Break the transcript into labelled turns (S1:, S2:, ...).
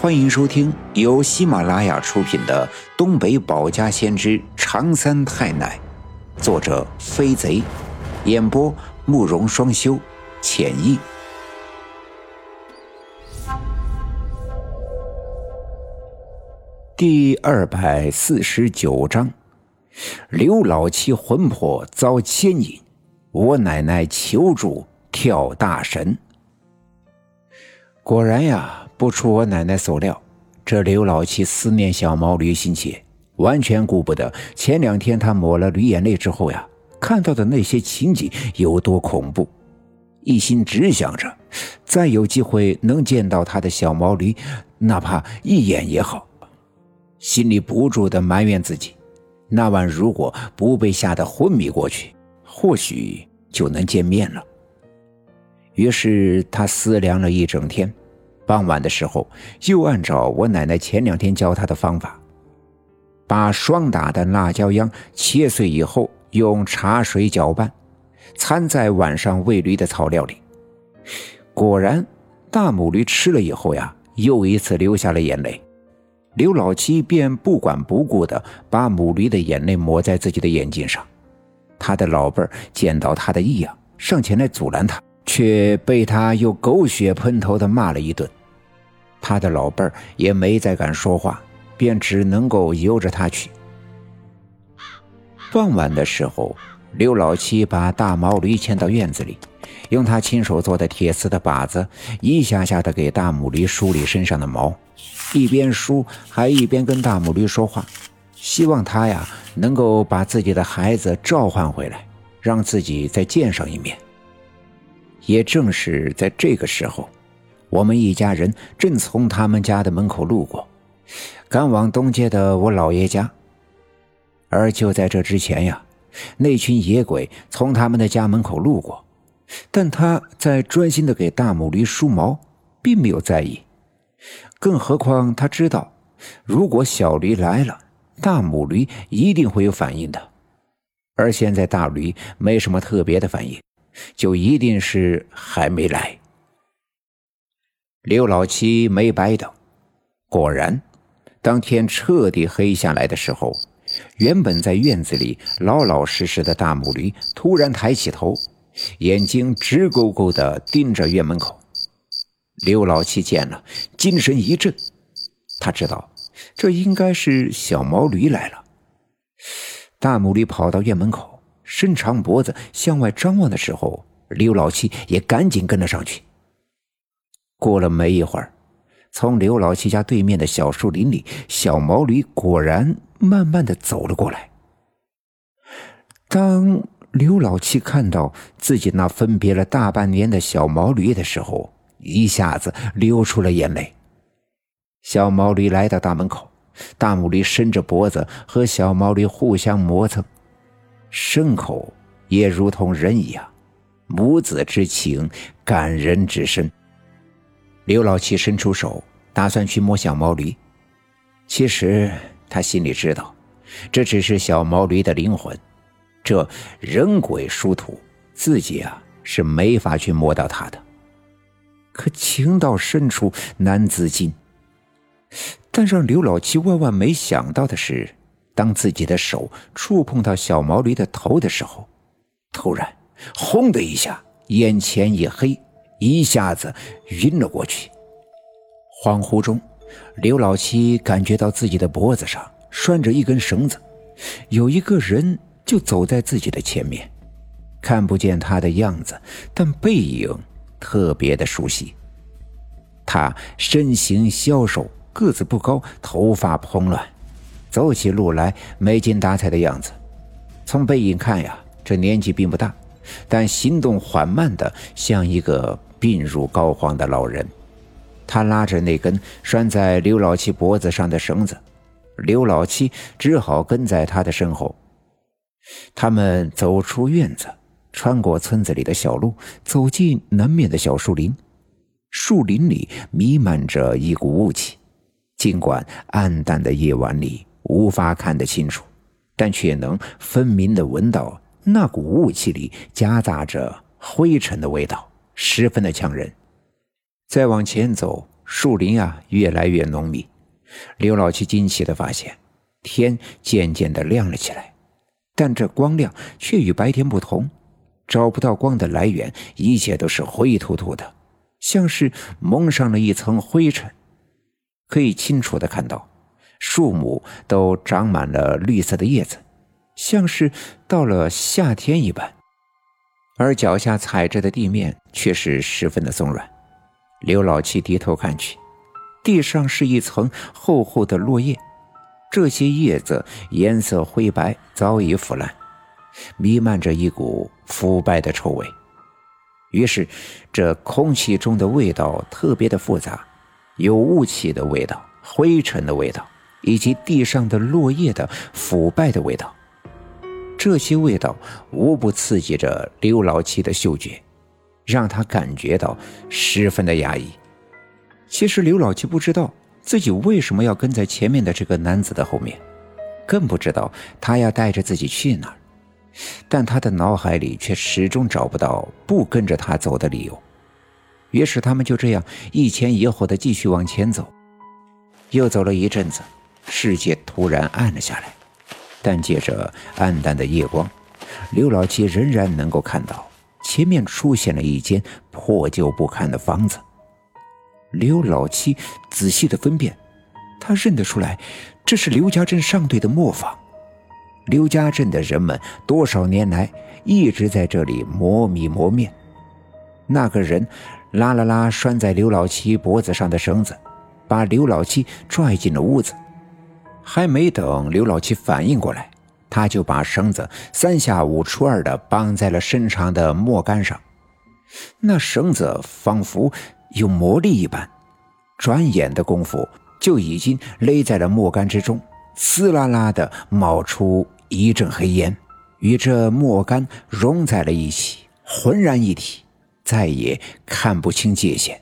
S1: 欢迎收听由喜马拉雅出品的《东北保家先知长三太奶》，作者飞贼，演播慕容双修，浅意。第二百四十九章：刘老七魂魄遭牵引，我奶奶求助跳大神。果然呀。不出我奶奶所料，这刘老七思念小毛驴心切，完全顾不得前两天他抹了驴眼泪之后呀，看到的那些情景有多恐怖，一心只想着再有机会能见到他的小毛驴，哪怕一眼也好，心里不住的埋怨自己，那晚如果不被吓得昏迷过去，或许就能见面了。于是他思量了一整天。傍晚的时候，又按照我奶奶前两天教他的方法，把霜打的辣椒秧切碎以后，用茶水搅拌，掺在晚上喂驴的草料里。果然，大母驴吃了以后呀，又一次流下了眼泪。刘老七便不管不顾的把母驴的眼泪抹在自己的眼睛上。他的老伴儿见到他的异样，上前来阻拦他，却被他又狗血喷头的骂了一顿。他的老伴儿也没再敢说话，便只能够由着他去。傍晚的时候，刘老七把大毛驴牵到院子里，用他亲手做的铁丝的把子，一下下的给大母驴梳理身上的毛，一边梳还一边跟大母驴说话，希望他呀能够把自己的孩子召唤回来，让自己再见上一面。也正是在这个时候。我们一家人正从他们家的门口路过，赶往东街的我姥爷家。而就在这之前呀，那群野鬼从他们的家门口路过，但他在专心的给大母驴梳毛，并没有在意。更何况他知道，如果小驴来了，大母驴一定会有反应的。而现在大驴没什么特别的反应，就一定是还没来。刘老七没白等，果然，当天彻底黑下来的时候，原本在院子里老老实实的大母驴突然抬起头，眼睛直勾勾的盯着院门口。刘老七见了，精神一振，他知道这应该是小毛驴来了。大母驴跑到院门口，伸长脖子向外张望的时候，刘老七也赶紧跟了上去。过了没一会儿，从刘老七家对面的小树林里，小毛驴果然慢慢的走了过来。当刘老七看到自己那分别了大半年的小毛驴的时候，一下子流出了眼泪。小毛驴来到大门口，大母驴伸着脖子和小毛驴互相磨蹭，牲口也如同人一样，母子之情感人至深。刘老七伸出手，打算去摸小毛驴。其实他心里知道，这只是小毛驴的灵魂，这人鬼殊途，自己啊是没法去摸到它的。可情到深处难自禁。但让刘老七万万没想到的是，当自己的手触碰到小毛驴的头的时候，突然“轰”的一下，眼前一黑。一下子晕了过去。恍惚中，刘老七感觉到自己的脖子上拴着一根绳子，有一个人就走在自己的前面，看不见他的样子，但背影特别的熟悉。他身形消瘦，个子不高，头发蓬乱，走起路来没精打采的样子。从背影看呀，这年纪并不大，但行动缓慢的像一个。病入膏肓的老人，他拉着那根拴在刘老七脖子上的绳子，刘老七只好跟在他的身后。他们走出院子，穿过村子里的小路，走进南面的小树林。树林里弥漫着一股雾气，尽管暗淡的夜晚里无法看得清楚，但却能分明的闻到那股雾气里夹杂着灰尘的味道。十分的呛人。再往前走，树林啊越来越浓密。刘老七惊奇的发现，天渐渐的亮了起来，但这光亮却与白天不同，找不到光的来源，一切都是灰秃秃的，像是蒙上了一层灰尘。可以清楚的看到，树木都长满了绿色的叶子，像是到了夏天一般。而脚下踩着的地面却是十分的松软。刘老七低头看去，地上是一层厚厚的落叶，这些叶子颜色灰白，早已腐烂，弥漫着一股腐败的臭味。于是，这空气中的味道特别的复杂，有雾气的味道、灰尘的味道，以及地上的落叶的腐败的味道。这些味道无不刺激着刘老七的嗅觉，让他感觉到十分的压抑。其实刘老七不知道自己为什么要跟在前面的这个男子的后面，更不知道他要带着自己去哪儿，但他的脑海里却始终找不到不跟着他走的理由。于是他们就这样一前一后的继续往前走。又走了一阵子，世界突然暗了下来。但借着暗淡的夜光，刘老七仍然能够看到前面出现了一间破旧不堪的房子。刘老七仔细的分辨，他认得出来，这是刘家镇上队的磨坊。刘家镇的人们多少年来一直在这里磨米磨面。那个人拉了拉拴在刘老七脖子上的绳子，把刘老七拽进了屋子。还没等刘老七反应过来，他就把绳子三下五除二的绑在了身长的木杆上。那绳子仿佛有魔力一般，转眼的功夫就已经勒在了木杆之中，呲啦啦的冒出一阵黑烟，与这木杆融在了一起，浑然一体，再也看不清界限。